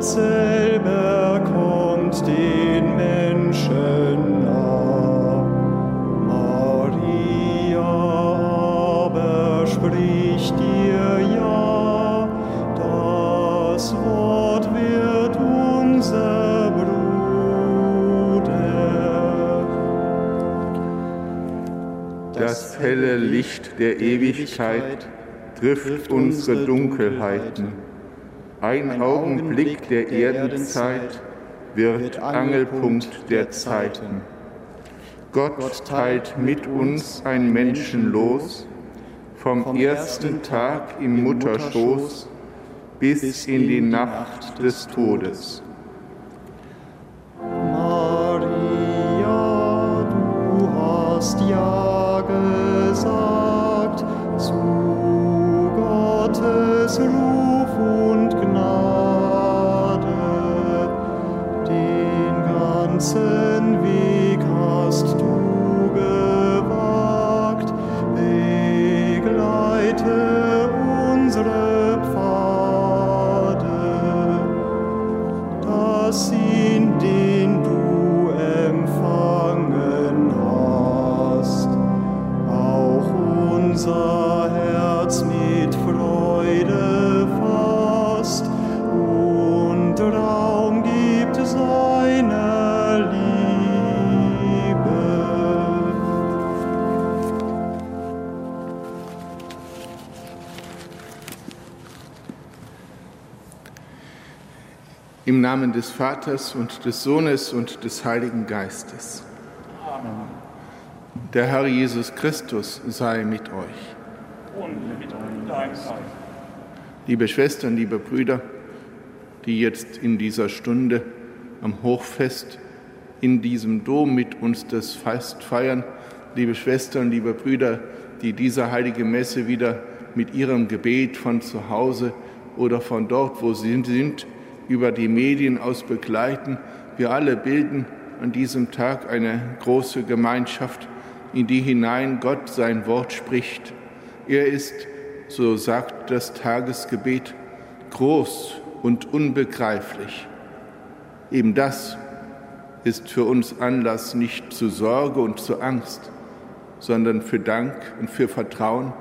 Selber kommt den Menschen nah. Maria aber spricht dir ja, das Wort wird unser Bruder. Das helle Licht der Ewigkeit trifft unsere Dunkelheiten. Ein Augenblick der Erdenzeit wird Angelpunkt der Zeiten. Gott teilt mit uns ein Menschen los, vom ersten Tag im Mutterschoß bis in die Nacht des Todes. Maria, du hast ja gesagt zu Gottes Ruf ganzen Im Namen des Vaters und des Sohnes und des Heiligen Geistes. Der Herr Jesus Christus sei mit euch. und mit deinem Geist. Liebe Schwestern, liebe Brüder, die jetzt in dieser Stunde am Hochfest in diesem Dom mit uns das Fest feiern, liebe Schwestern, liebe Brüder, die diese heilige Messe wieder mit ihrem Gebet von zu Hause oder von dort, wo sie sind, über die Medien aus begleiten. Wir alle bilden an diesem Tag eine große Gemeinschaft, in die hinein Gott sein Wort spricht. Er ist, so sagt das Tagesgebet, groß und unbegreiflich. Eben das ist für uns Anlass nicht zu Sorge und zu Angst, sondern für Dank und für Vertrauen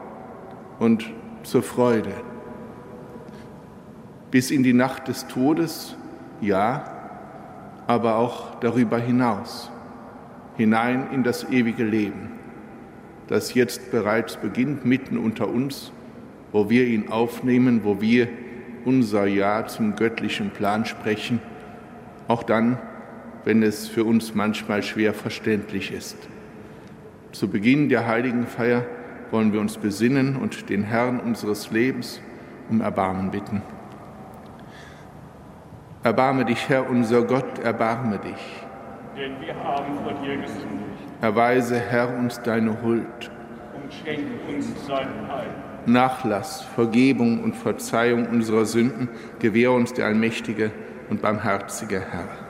und zur Freude. Bis in die Nacht des Todes, ja, aber auch darüber hinaus, hinein in das ewige Leben, das jetzt bereits beginnt mitten unter uns, wo wir ihn aufnehmen, wo wir unser Ja zum göttlichen Plan sprechen, auch dann, wenn es für uns manchmal schwer verständlich ist. Zu Beginn der heiligen Feier wollen wir uns besinnen und den Herrn unseres Lebens um Erbarmen bitten. Erbarme dich, Herr unser Gott, erbarme dich. Denn wir haben vor dir gesündigt Erweise, Herr, uns deine Huld, und schenke uns sein Heil. Nachlass, Vergebung und Verzeihung unserer Sünden gewähr uns der allmächtige und barmherzige Herr.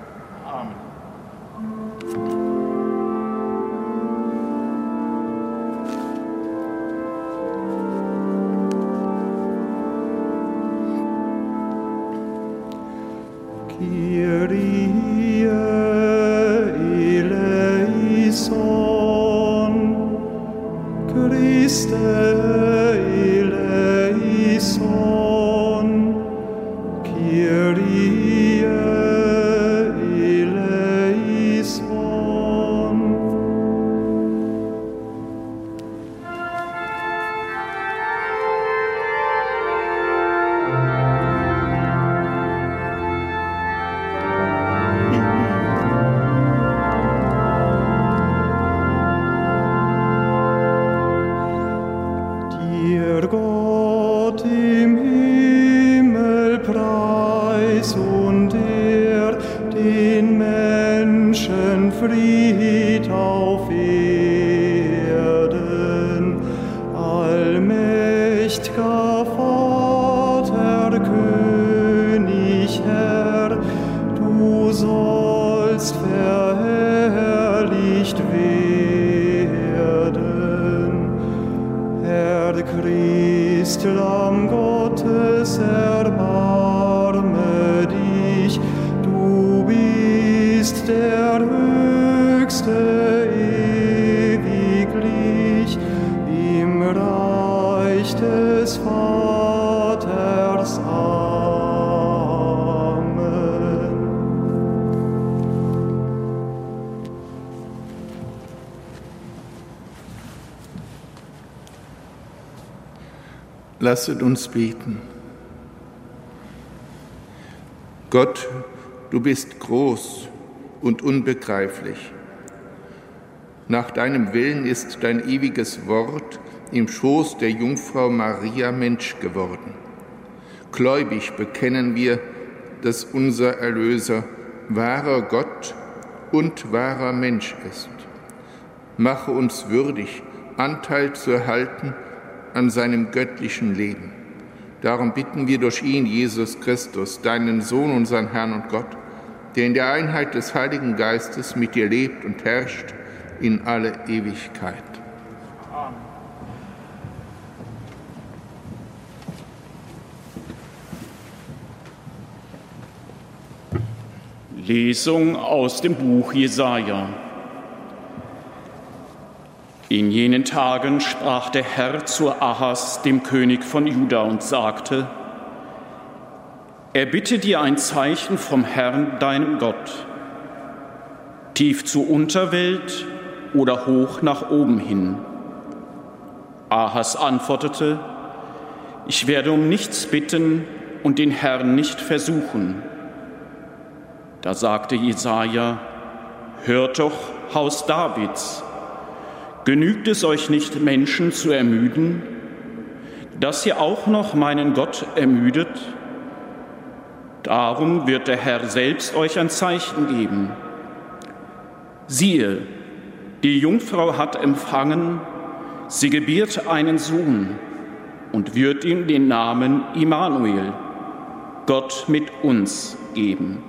Lasset uns beten. Gott, du bist groß und unbegreiflich. Nach deinem Willen ist dein ewiges Wort, im Schoß der Jungfrau Maria Mensch geworden. Gläubig bekennen wir, dass unser Erlöser wahrer Gott und wahrer Mensch ist. Mache uns würdig, Anteil zu erhalten an seinem göttlichen Leben. Darum bitten wir durch ihn, Jesus Christus, deinen Sohn, unseren Herrn und Gott, der in der Einheit des Heiligen Geistes mit dir lebt und herrscht in alle Ewigkeit. Lesung aus dem Buch Jesaja. In jenen Tagen sprach der Herr zu Ahas, dem König von Juda, und sagte: Erbitte dir ein Zeichen vom Herrn, deinem Gott, tief zur Unterwelt oder hoch nach oben hin. Ahas antwortete: Ich werde um nichts bitten und den Herrn nicht versuchen. Da sagte Jesaja: Hört doch, Haus Davids, genügt es euch nicht, Menschen zu ermüden, dass ihr auch noch meinen Gott ermüdet? Darum wird der Herr selbst euch ein Zeichen geben. Siehe, die Jungfrau hat empfangen, sie gebiert einen Sohn und wird ihm den Namen Immanuel, Gott mit uns, geben.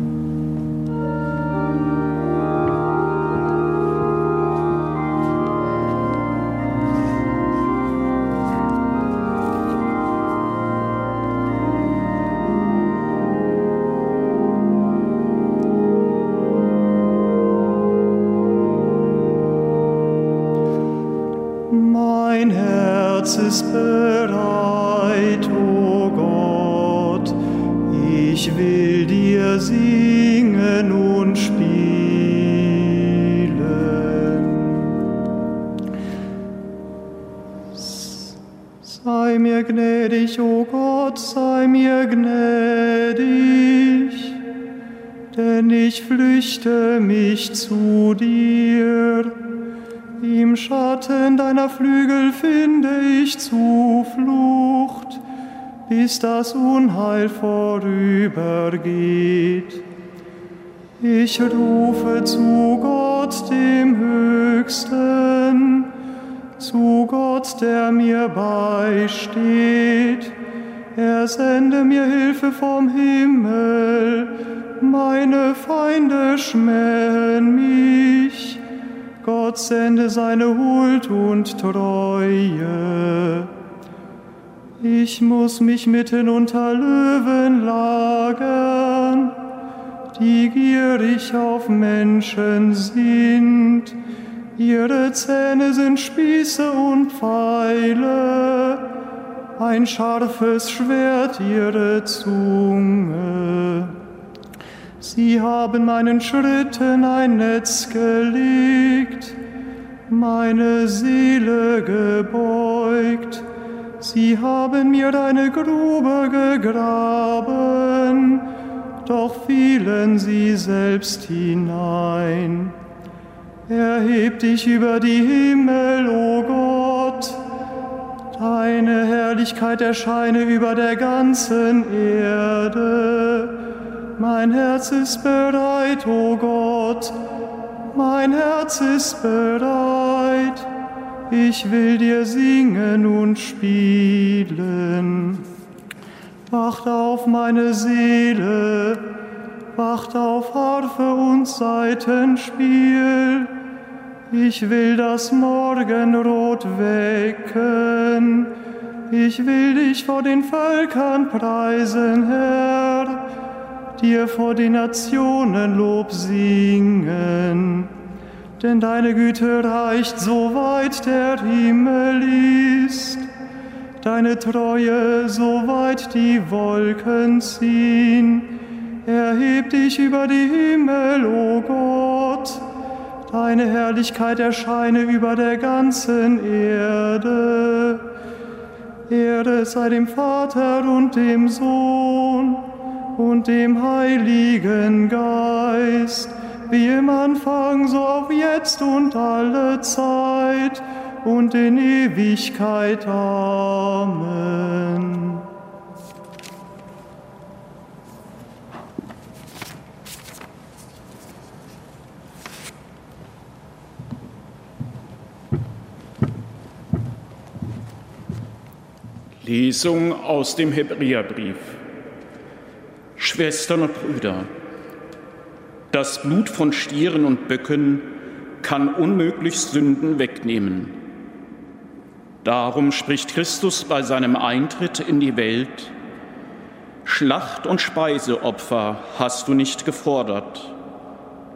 Mich zu dir. Im Schatten deiner Flügel finde ich Zuflucht, bis das Unheil vorübergeht. Ich rufe zu Gott, dem Höchsten, zu Gott, der mir beisteht. Er sende mir Hilfe vom Himmel, meine Feinde schmähen mich. Gott sende seine Huld und Treue. Ich muss mich mitten unter Löwen lagern, die gierig auf Menschen sind. Ihre Zähne sind Spieße und Pfeile, ein scharfes Schwert ihre Zunge. Sie haben meinen Schritten ein Netz gelegt, meine Seele gebeugt. Sie haben mir eine Grube gegraben, doch fielen sie selbst hinein. Erheb dich über die Himmel, o Gott, deine Herrlichkeit erscheine über der ganzen Erde. Mein Herz ist bereit, o Gott, mein Herz ist bereit. Ich will dir singen und spielen. Wacht auf, meine Seele, wacht auf Harfe und Saitenspiel. Ich will das Morgenrot wecken. Ich will dich vor den Völkern preisen, Herr dir vor den Nationen Lob singen. Denn deine Güte reicht so weit der Himmel ist, deine Treue so weit die Wolken ziehen. Erheb dich über die Himmel, o Gott. Deine Herrlichkeit erscheine über der ganzen Erde. Ehre sei dem Vater und dem Sohn und dem Heiligen Geist, wie im Anfang, so auch jetzt und alle Zeit und in Ewigkeit. Amen. Lesung aus dem Hebräerbrief. Schwestern und Brüder, das Blut von Stieren und Böcken kann unmöglich Sünden wegnehmen. Darum spricht Christus bei seinem Eintritt in die Welt, Schlacht und Speiseopfer hast du nicht gefordert,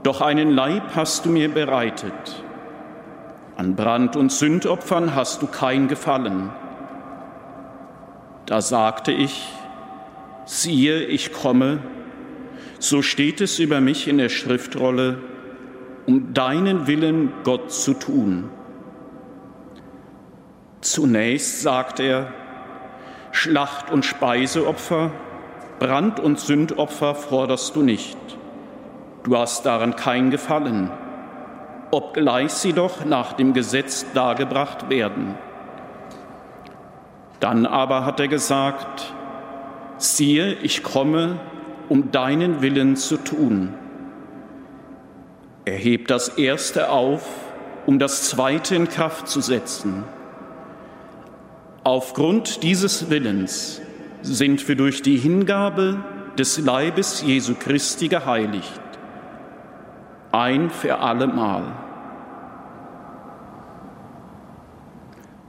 doch einen Leib hast du mir bereitet. An Brand- und Sündopfern hast du kein Gefallen. Da sagte ich, siehe, ich komme, so steht es über mich in der Schriftrolle, um deinen Willen, Gott, zu tun. Zunächst sagt er, Schlacht- und Speiseopfer, Brand- und Sündopfer forderst du nicht. Du hast daran kein Gefallen, obgleich sie doch nach dem Gesetz dargebracht werden. Dann aber hat er gesagt, siehe, ich komme, um deinen Willen zu tun. Er hebt das Erste auf, um das Zweite in Kraft zu setzen. Aufgrund dieses Willens sind wir durch die Hingabe des Leibes Jesu Christi geheiligt, ein für allemal.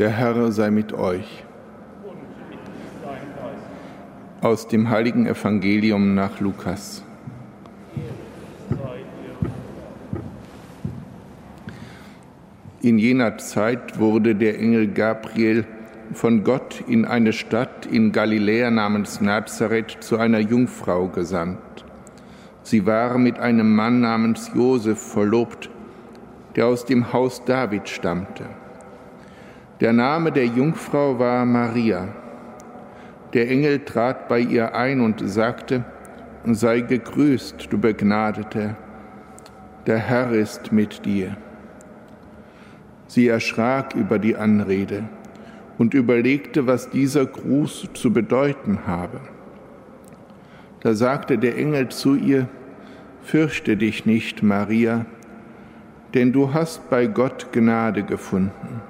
Der Herr sei mit euch. Aus dem heiligen Evangelium nach Lukas. In jener Zeit wurde der Engel Gabriel von Gott in eine Stadt in Galiläa namens Nazareth zu einer Jungfrau gesandt. Sie war mit einem Mann namens Josef verlobt, der aus dem Haus David stammte. Der Name der Jungfrau war Maria. Der Engel trat bei ihr ein und sagte, Sei gegrüßt, du Begnadete, der Herr ist mit dir. Sie erschrak über die Anrede und überlegte, was dieser Gruß zu bedeuten habe. Da sagte der Engel zu ihr, Fürchte dich nicht, Maria, denn du hast bei Gott Gnade gefunden.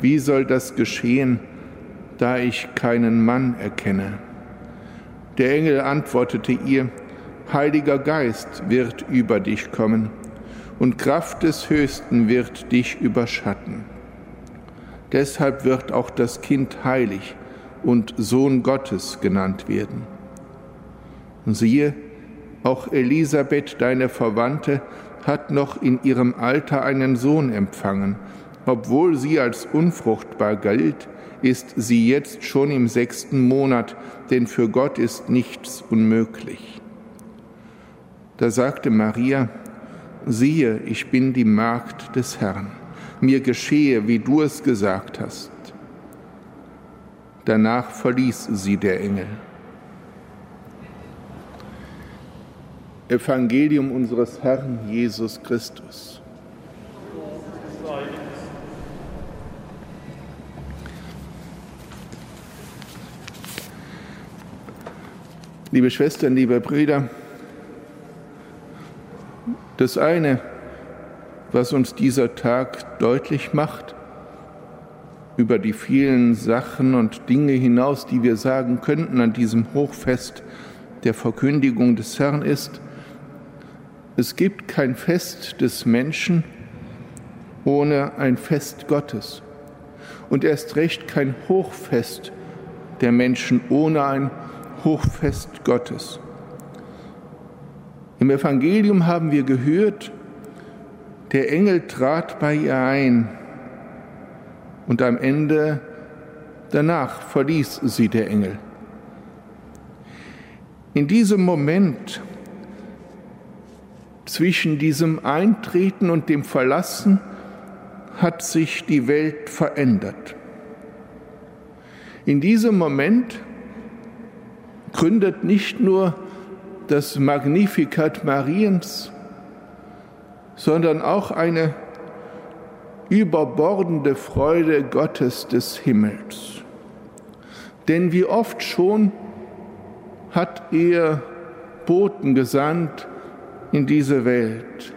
wie soll das geschehen, da ich keinen Mann erkenne. Der Engel antwortete ihr, Heiliger Geist wird über dich kommen und Kraft des Höchsten wird dich überschatten. Deshalb wird auch das Kind heilig und Sohn Gottes genannt werden. Und siehe, auch Elisabeth, deine Verwandte, hat noch in ihrem Alter einen Sohn empfangen. Obwohl sie als unfruchtbar galt, ist sie jetzt schon im sechsten Monat, denn für Gott ist nichts unmöglich. Da sagte Maria, siehe, ich bin die Magd des Herrn, mir geschehe, wie du es gesagt hast. Danach verließ sie der Engel. Evangelium unseres Herrn Jesus Christus. Liebe Schwestern, liebe Brüder, das eine, was uns dieser Tag deutlich macht, über die vielen Sachen und Dinge hinaus, die wir sagen könnten an diesem Hochfest der Verkündigung des Herrn ist, es gibt kein Fest des Menschen ohne ein Fest Gottes. Und erst recht kein Hochfest der Menschen ohne ein Hochfest Gottes. Im Evangelium haben wir gehört, der Engel trat bei ihr ein und am Ende danach verließ sie der Engel. In diesem Moment zwischen diesem Eintreten und dem Verlassen hat sich die Welt verändert. In diesem Moment gründet nicht nur das Magnificat Mariens, sondern auch eine überbordende Freude Gottes des Himmels. Denn wie oft schon hat er Boten gesandt, in diese Welt.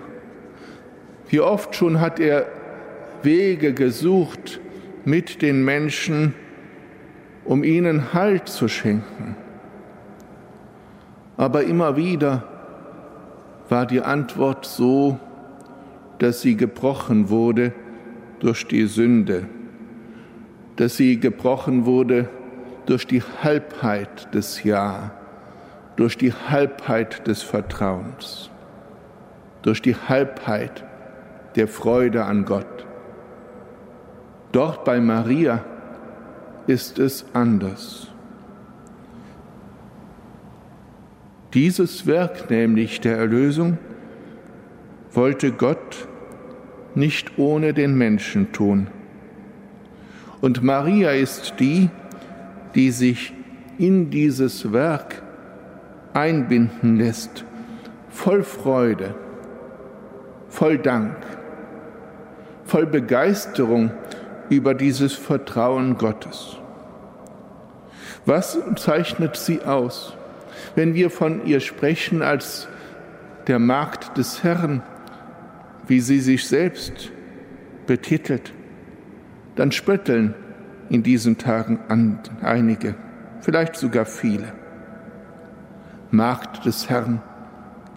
Wie oft schon hat er Wege gesucht mit den Menschen, um ihnen Halt zu schenken. Aber immer wieder war die Antwort so, dass sie gebrochen wurde durch die Sünde, dass sie gebrochen wurde durch die Halbheit des Ja, durch die Halbheit des Vertrauens durch die Halbheit der Freude an Gott. Dort bei Maria ist es anders. Dieses Werk nämlich der Erlösung wollte Gott nicht ohne den Menschen tun. Und Maria ist die, die sich in dieses Werk einbinden lässt, voll Freude voll Dank, voll Begeisterung über dieses Vertrauen Gottes. Was zeichnet sie aus, wenn wir von ihr sprechen als der Magd des Herrn, wie sie sich selbst betitelt? Dann spötteln in diesen Tagen einige, vielleicht sogar viele. Magd des Herrn,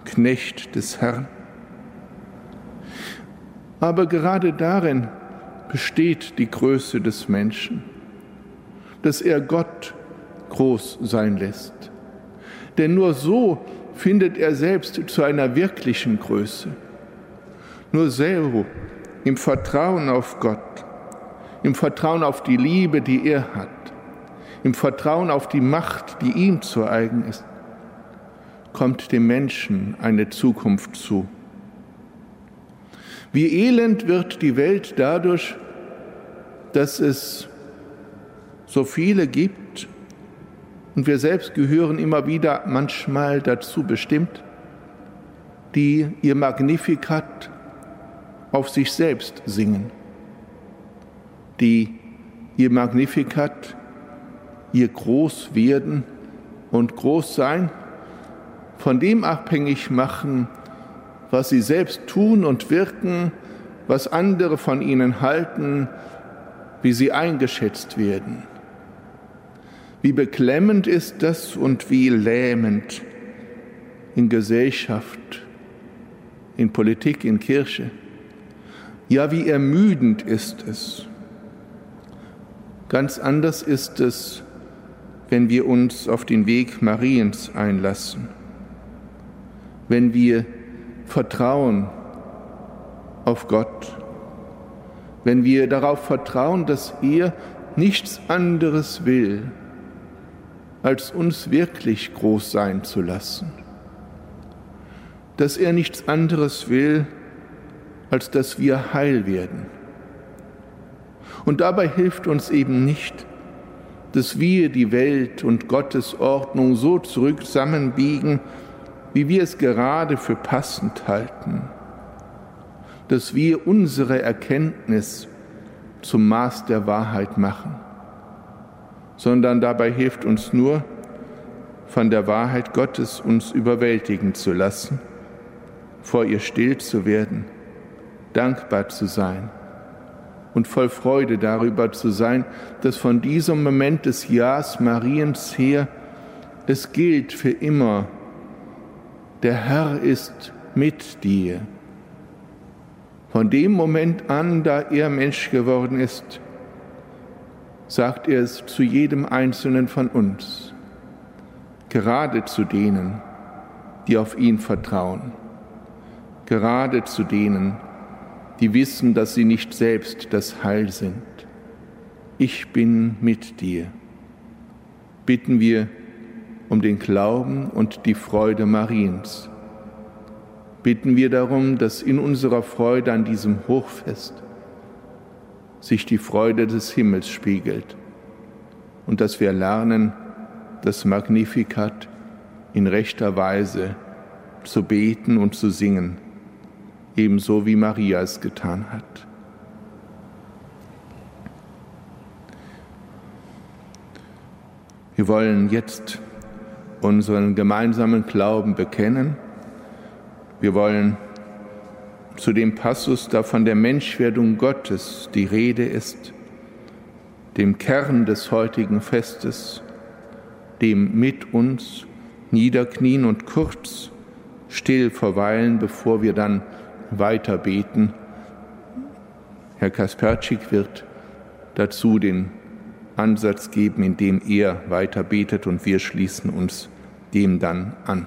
Knecht des Herrn. Aber gerade darin besteht die Größe des Menschen, dass er Gott groß sein lässt. Denn nur so findet er selbst zu einer wirklichen Größe. Nur so im Vertrauen auf Gott, im Vertrauen auf die Liebe, die er hat, im Vertrauen auf die Macht, die ihm zu eigen ist, kommt dem Menschen eine Zukunft zu. Wie elend wird die Welt dadurch, dass es so viele gibt und wir selbst gehören immer wieder manchmal dazu bestimmt, die ihr Magnificat auf sich selbst singen, die ihr Magnificat, ihr Großwerden und Großsein von dem abhängig machen, was sie selbst tun und wirken, was andere von ihnen halten, wie sie eingeschätzt werden. Wie beklemmend ist das und wie lähmend in Gesellschaft, in Politik, in Kirche. Ja, wie ermüdend ist es. Ganz anders ist es, wenn wir uns auf den Weg Mariens einlassen, wenn wir vertrauen auf Gott, wenn wir darauf vertrauen, dass er nichts anderes will, als uns wirklich groß sein zu lassen, dass er nichts anderes will, als dass wir heil werden. Und dabei hilft uns eben nicht, dass wir die Welt und Gottes Ordnung so zurück zusammenbiegen, wie wir es gerade für passend halten, dass wir unsere Erkenntnis zum Maß der Wahrheit machen, sondern dabei hilft uns nur, von der Wahrheit Gottes uns überwältigen zu lassen, vor ihr still zu werden, dankbar zu sein und voll Freude darüber zu sein, dass von diesem Moment des Jahres Mariens her es gilt für immer, der Herr ist mit dir. Von dem Moment an, da er Mensch geworden ist, sagt er es zu jedem Einzelnen von uns, gerade zu denen, die auf ihn vertrauen, gerade zu denen, die wissen, dass sie nicht selbst das Heil sind. Ich bin mit dir. Bitten wir um den Glauben und die Freude Mariens bitten wir darum, dass in unserer Freude an diesem Hochfest sich die Freude des Himmels spiegelt und dass wir lernen, das Magnificat in rechter Weise zu beten und zu singen, ebenso wie Maria es getan hat. Wir wollen jetzt unseren gemeinsamen Glauben bekennen wir wollen zu dem Passus, da von der Menschwerdung Gottes die Rede ist, dem Kern des heutigen Festes, dem mit uns niederknien und kurz still verweilen, bevor wir dann weiter beten. Herr Kasperczyk wird dazu den Ansatz geben, indem er weiter betet und wir schließen uns dem dann an.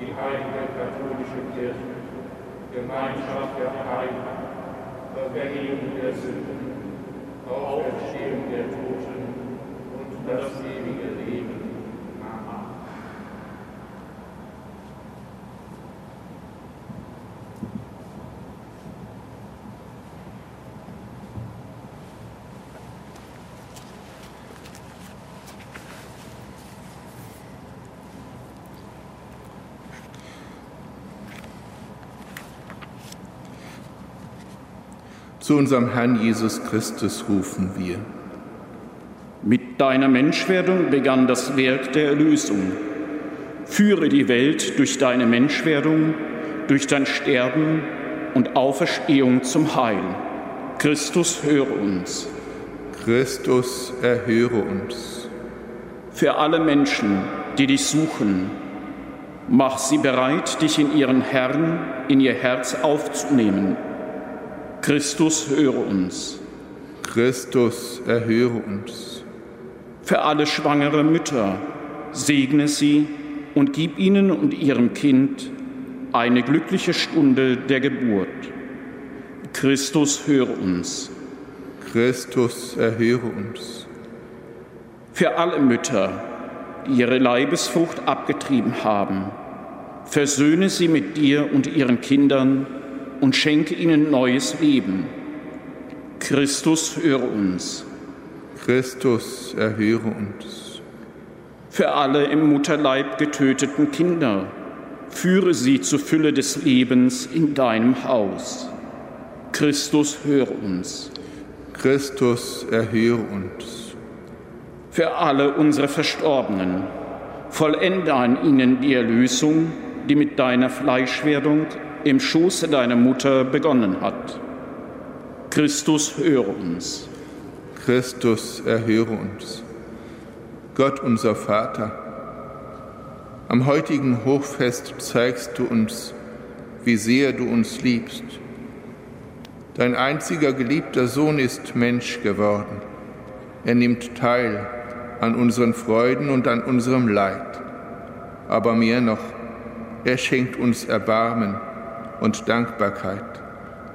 die heilige katholische Kirche, Gemeinschaft der Heiligen, Vergängung der Sünden, Auferstehung der Toten und das ewige unserem Herrn Jesus Christus rufen wir. Mit deiner Menschwerdung begann das Werk der Erlösung. Führe die Welt durch deine Menschwerdung, durch dein Sterben und Auferstehung zum Heil. Christus, höre uns. Christus, erhöre uns. Für alle Menschen, die dich suchen, mach sie bereit, dich in ihren Herrn, in ihr Herz aufzunehmen. Christus, höre uns. Christus, erhöre uns. Für alle schwangere Mütter, segne sie und gib ihnen und ihrem Kind eine glückliche Stunde der Geburt. Christus, höre uns. Christus, erhöre uns. Für alle Mütter, die ihre Leibesfrucht abgetrieben haben, versöhne sie mit dir und ihren Kindern und schenke ihnen neues Leben. Christus, höre uns. Christus, erhöre uns. Für alle im Mutterleib getöteten Kinder, führe sie zur Fülle des Lebens in deinem Haus. Christus, höre uns. Christus, erhöre uns. Für alle unsere Verstorbenen, vollende an ihnen die Erlösung, die mit deiner Fleischwerdung im Schoße deiner Mutter begonnen hat. Christus, höre uns. Christus, erhöre uns. Gott unser Vater, am heutigen Hochfest zeigst du uns, wie sehr du uns liebst. Dein einziger geliebter Sohn ist Mensch geworden. Er nimmt teil an unseren Freuden und an unserem Leid. Aber mehr noch, er schenkt uns Erbarmen und Dankbarkeit.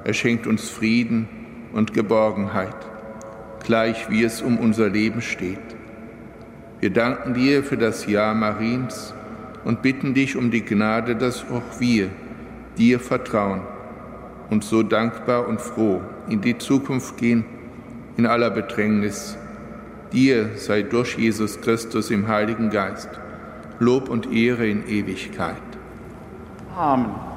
Er schenkt uns Frieden und Geborgenheit, gleich wie es um unser Leben steht. Wir danken dir für das Ja Mariens und bitten dich um die Gnade, dass auch wir dir vertrauen und so dankbar und froh in die Zukunft gehen, in aller Bedrängnis. Dir sei durch Jesus Christus im Heiligen Geist Lob und Ehre in Ewigkeit. Amen.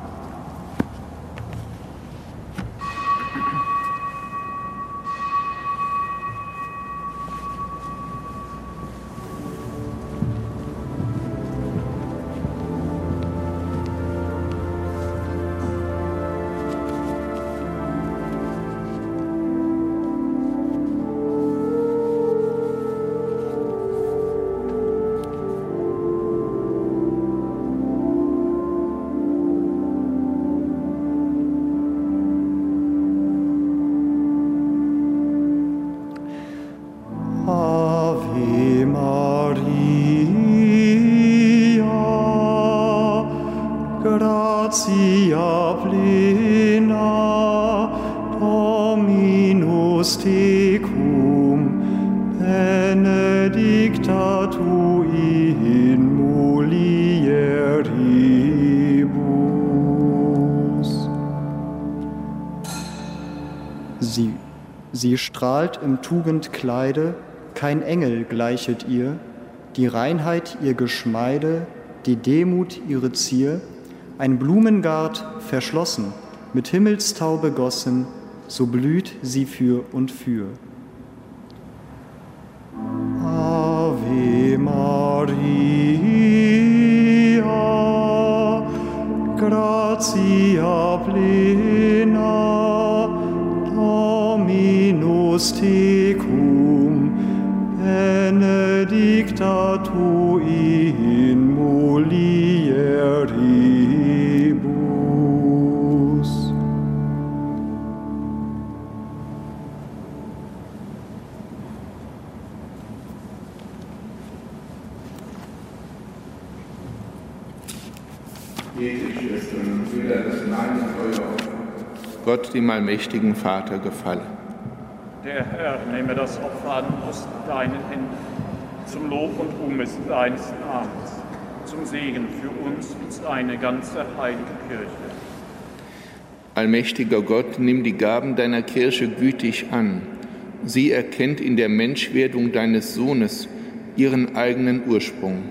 Strahlt im Tugendkleide, kein Engel gleichet ihr, die Reinheit ihr Geschmeide, die Demut ihre Zier, ein Blumengard verschlossen, mit Himmelstau begossen, so blüht sie für und für. Dominus tecum, benedicta tu in mulieribus. Gott, dem allmächtigen Vater, gefalle. Der Herr nehme das Opfer an aus deinen Händen, zum Lob und Ruhm deines Namens, zum Segen für uns und seine ganze heilige Kirche. Allmächtiger Gott, nimm die Gaben deiner Kirche gütig an. Sie erkennt in der Menschwerdung deines Sohnes ihren eigenen Ursprung.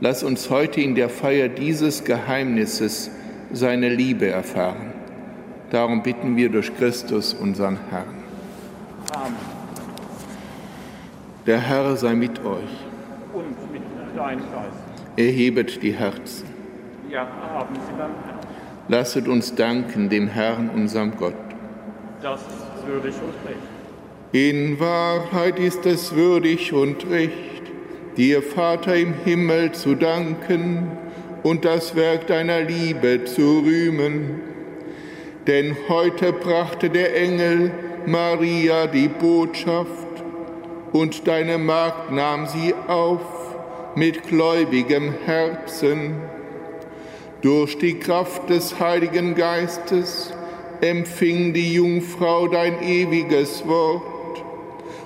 Lass uns heute in der Feier dieses Geheimnisses seine Liebe erfahren. Darum bitten wir durch Christus, unseren Herrn. Amen. Der Herr sei mit euch. Und mit deinem Geist. Erhebet die Herzen. Ja, haben Sie Herrn. Lasset uns danken dem Herrn, unserem Gott. Das ist würdig und recht. In Wahrheit ist es würdig und recht, dir, Vater im Himmel, zu danken und das Werk deiner Liebe zu rühmen. Denn heute brachte der Engel Maria die Botschaft und deine Magd nahm sie auf mit gläubigem Herzen. Durch die Kraft des Heiligen Geistes empfing die Jungfrau dein ewiges Wort,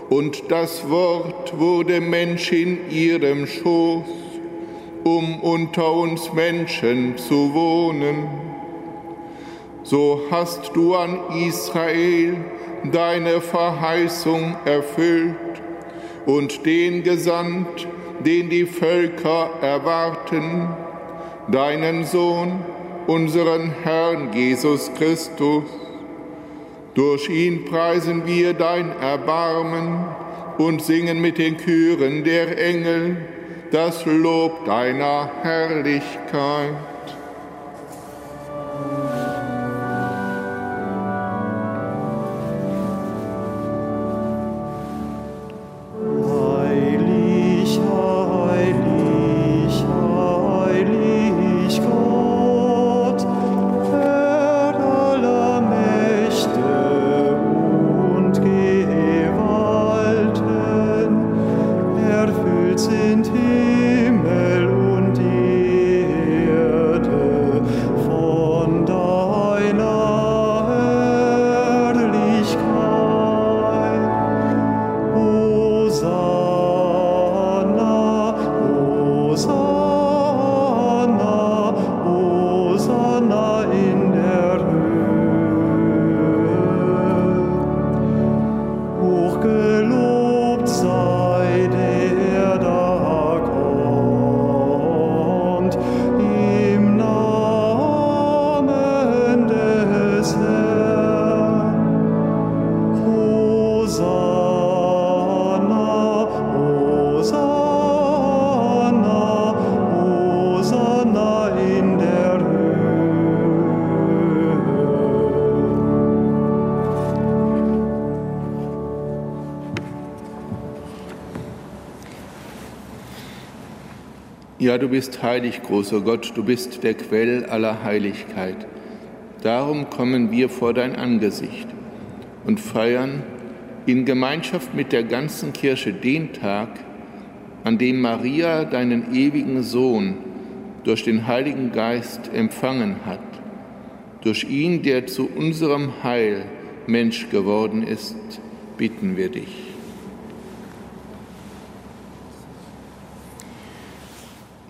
und das Wort wurde Mensch in ihrem Schoß, um unter uns Menschen zu wohnen. So hast du an Israel deine Verheißung erfüllt und den gesandt, den die Völker erwarten, deinen Sohn, unseren Herrn Jesus Christus. Durch ihn preisen wir dein Erbarmen und singen mit den Chören der Engel das Lob deiner Herrlichkeit. Ja, du bist heilig, großer Gott, du bist der Quell aller Heiligkeit. Darum kommen wir vor dein Angesicht und feiern in Gemeinschaft mit der ganzen Kirche den Tag, an dem Maria deinen ewigen Sohn durch den Heiligen Geist empfangen hat, durch ihn, der zu unserem Heil Mensch geworden ist, bitten wir dich.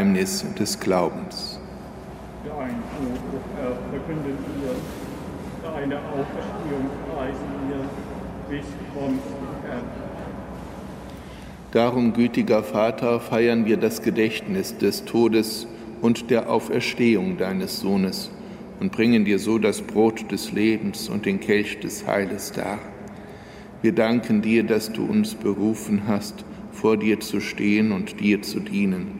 Geheimnis des Glaubens. Dein o Herr, verkünden wir, deine Auferstehung preisen wir, bis kommst du, Herr. Darum, gütiger Vater, feiern wir das Gedächtnis des Todes und der Auferstehung deines Sohnes und bringen dir so das Brot des Lebens und den Kelch des Heiles dar. Wir danken dir, dass du uns berufen hast, vor dir zu stehen und dir zu dienen.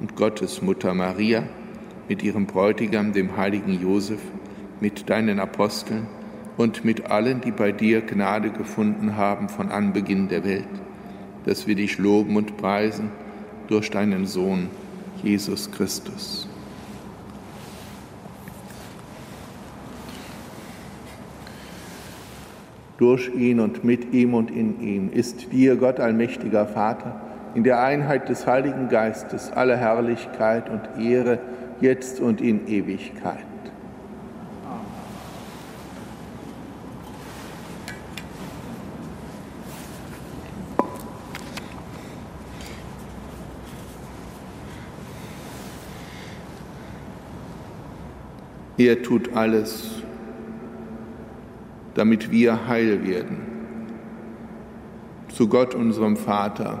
und Gottes Mutter Maria, mit ihrem Bräutigam, dem heiligen Josef, mit deinen Aposteln, und mit allen, die bei dir Gnade gefunden haben von Anbeginn der Welt, dass wir dich loben und preisen durch deinen Sohn, Jesus Christus. Durch ihn und mit ihm und in ihm ist dir, Gott allmächtiger Vater, in der Einheit des Heiligen Geistes alle Herrlichkeit und Ehre, jetzt und in Ewigkeit. Er tut alles, damit wir heil werden. Zu Gott, unserem Vater,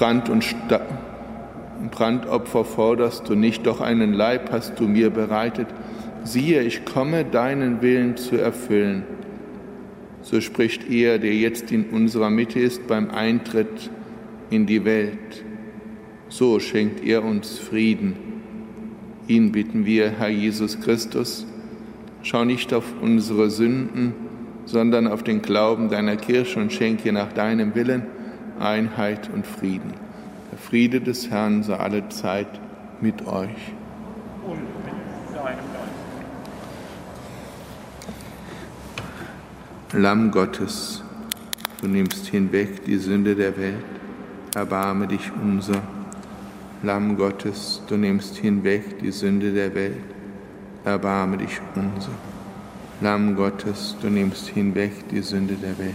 Brand und Sta Brandopfer forderst du nicht, doch einen Leib hast du mir bereitet. Siehe, ich komme, deinen Willen zu erfüllen. So spricht er, der jetzt in unserer Mitte ist, beim Eintritt in die Welt. So schenkt er uns Frieden. Ihn bitten wir, Herr Jesus Christus, schau nicht auf unsere Sünden, sondern auf den Glauben deiner Kirche und schenke nach deinem Willen Einheit und Frieden. Der Friede des Herrn sei alle Zeit mit euch. Und mit deinem Geist. Lamm Gottes, du nimmst hinweg die Sünde der Welt erbarme dich unser. Lamm Gottes, du nimmst hinweg die Sünde der Welt, erbarme dich unser. Lamm Gottes, du nimmst hinweg die Sünde der Welt,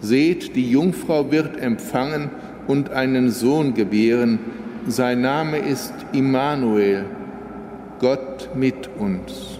Seht, die Jungfrau wird empfangen und einen Sohn gebären. Sein Name ist Immanuel, Gott mit uns.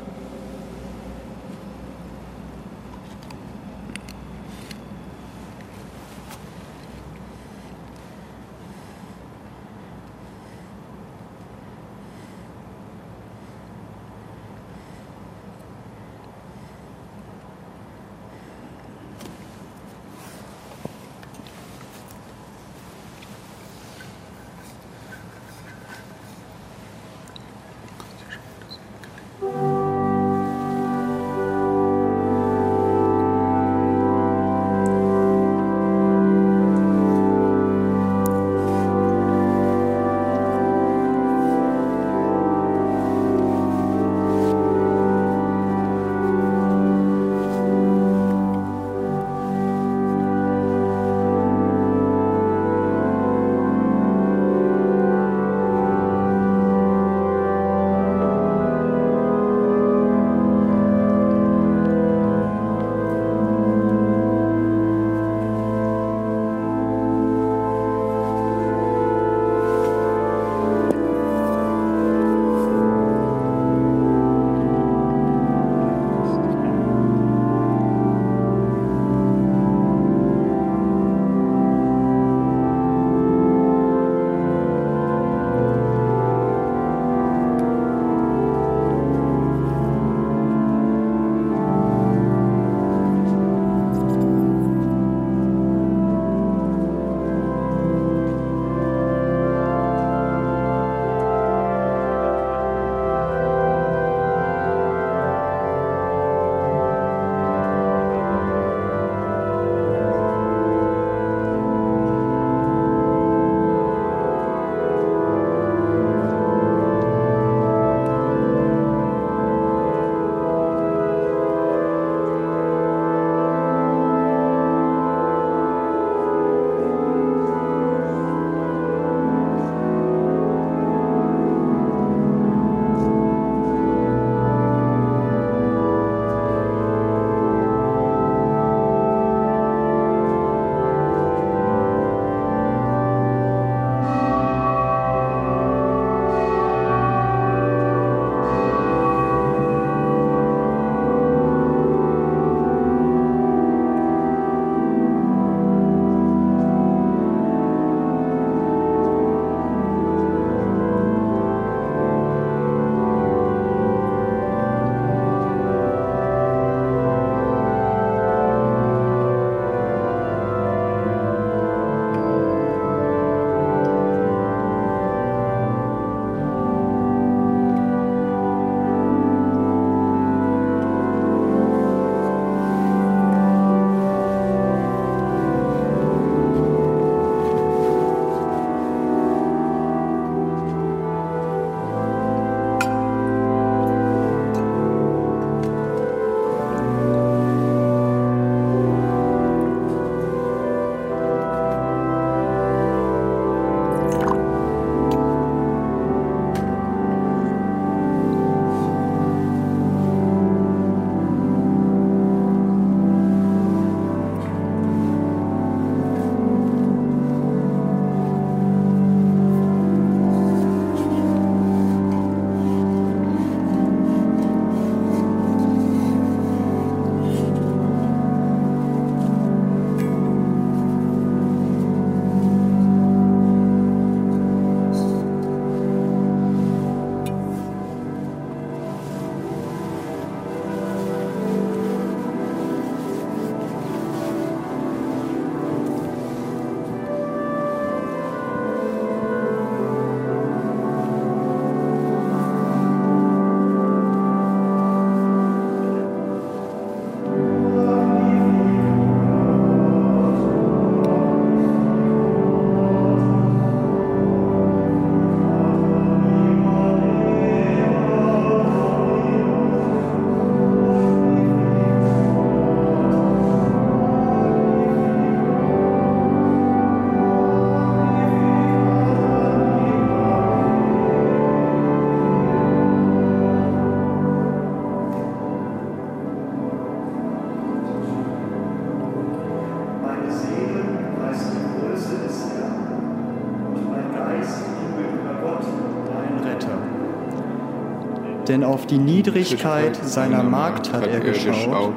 Denn auf die Niedrigkeit seiner Magd hat er geschaut.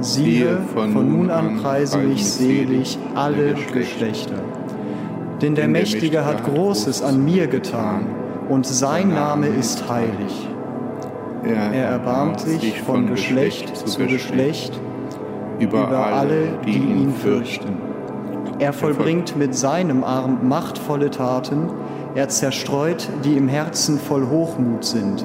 Siehe, von nun an preisen mich selig alle Geschlechter. Denn der Mächtige hat Großes an mir getan, und sein Name ist heilig. Er erbarmt sich von Geschlecht zu Geschlecht über alle, die ihn fürchten. Er vollbringt mit seinem Arm machtvolle Taten, er zerstreut, die im Herzen voll Hochmut sind.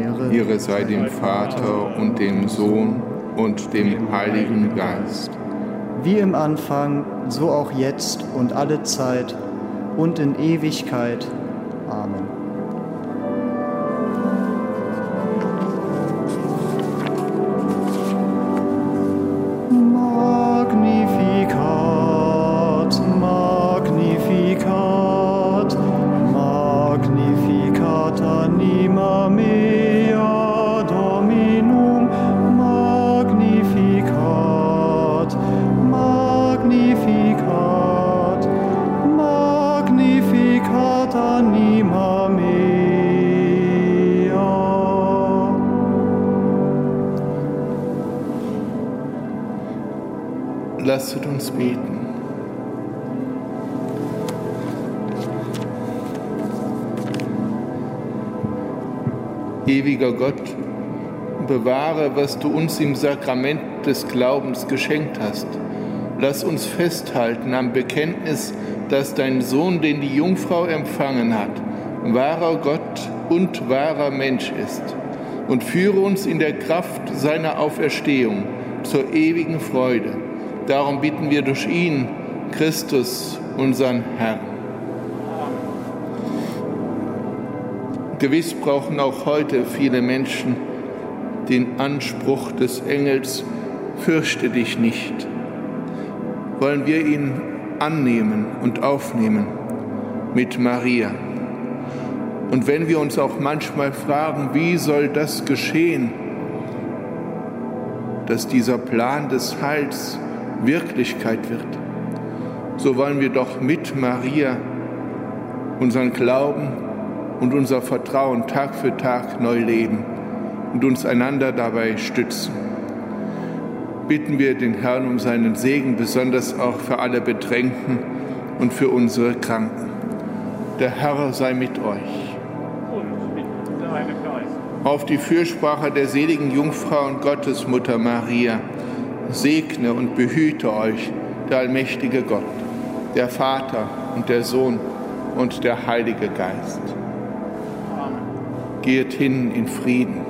Ehre, Ehre sei dem Vater und dem Sohn und dem Heiligen Geist. Wie im Anfang, so auch jetzt und alle Zeit und in Ewigkeit. Ewiger Gott, bewahre, was du uns im Sakrament des Glaubens geschenkt hast. Lass uns festhalten am Bekenntnis, dass dein Sohn, den die Jungfrau empfangen hat, wahrer Gott und wahrer Mensch ist. Und führe uns in der Kraft seiner Auferstehung zur ewigen Freude Darum bitten wir durch ihn, Christus, unseren Herrn. Gewiss brauchen auch heute viele Menschen den Anspruch des Engels, fürchte dich nicht. Wollen wir ihn annehmen und aufnehmen mit Maria. Und wenn wir uns auch manchmal fragen, wie soll das geschehen, dass dieser Plan des Heils Wirklichkeit wird, so wollen wir doch mit Maria unseren Glauben und unser Vertrauen Tag für Tag neu leben und uns einander dabei stützen. Bitten wir den Herrn um seinen Segen, besonders auch für alle Bedrängten und für unsere Kranken. Der Herr sei mit euch. Auf die Fürsprache der seligen Jungfrau und Gottesmutter Maria segne und behüte euch der allmächtige Gott, der Vater und der Sohn und der Heilige Geist. Geht hin in Frieden.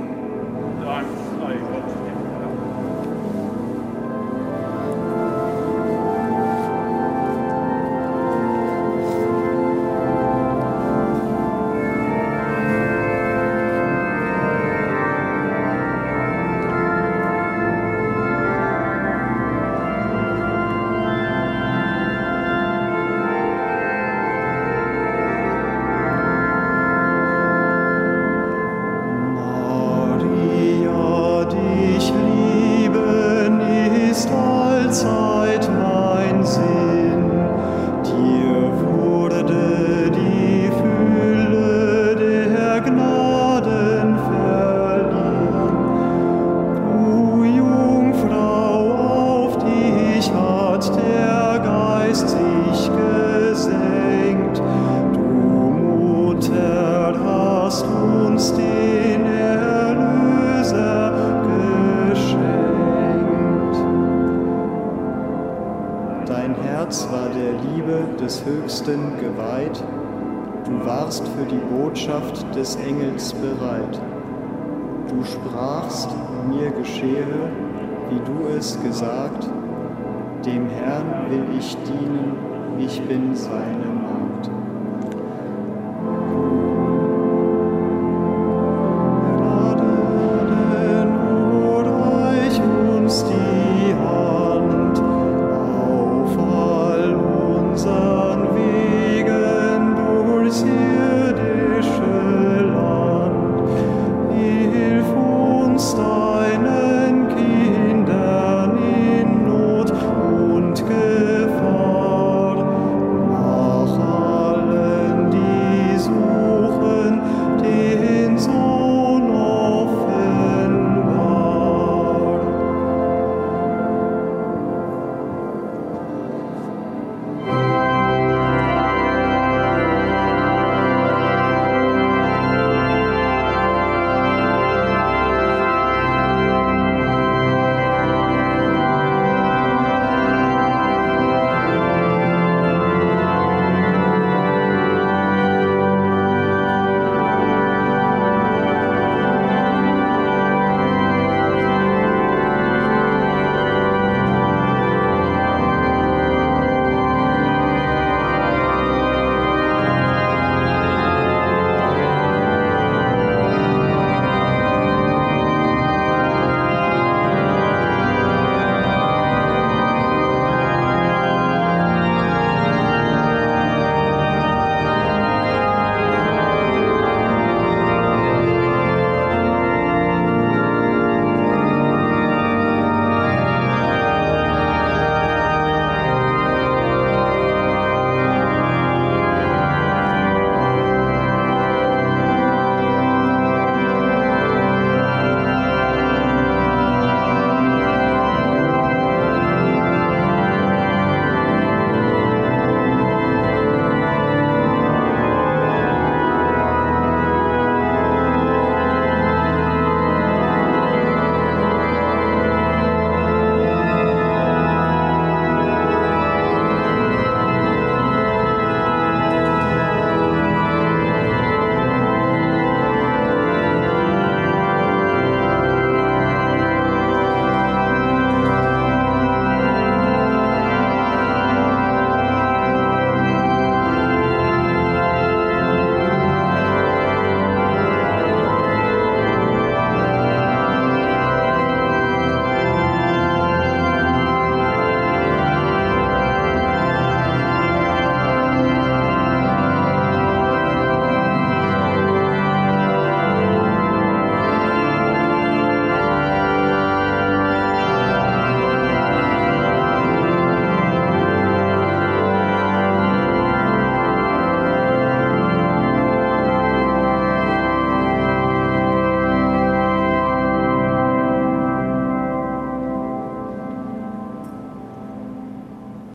Des Engels bereit. Du sprachst, mir geschehe, wie du es gesagt, dem Herrn will ich dienen, ich bin seine